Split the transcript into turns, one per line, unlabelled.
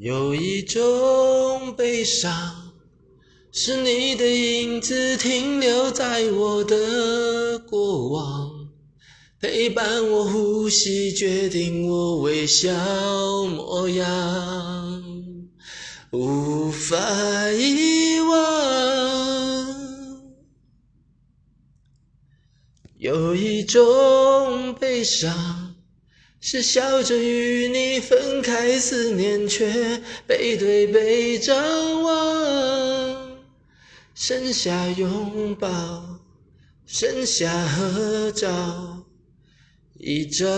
有一种悲伤，是你的影子停留在我的过往，陪伴我呼吸，决定我微笑模样，无法遗忘。有一种悲伤。是笑着与你分开，思念却背对背张望，剩下拥抱，剩下合照一张。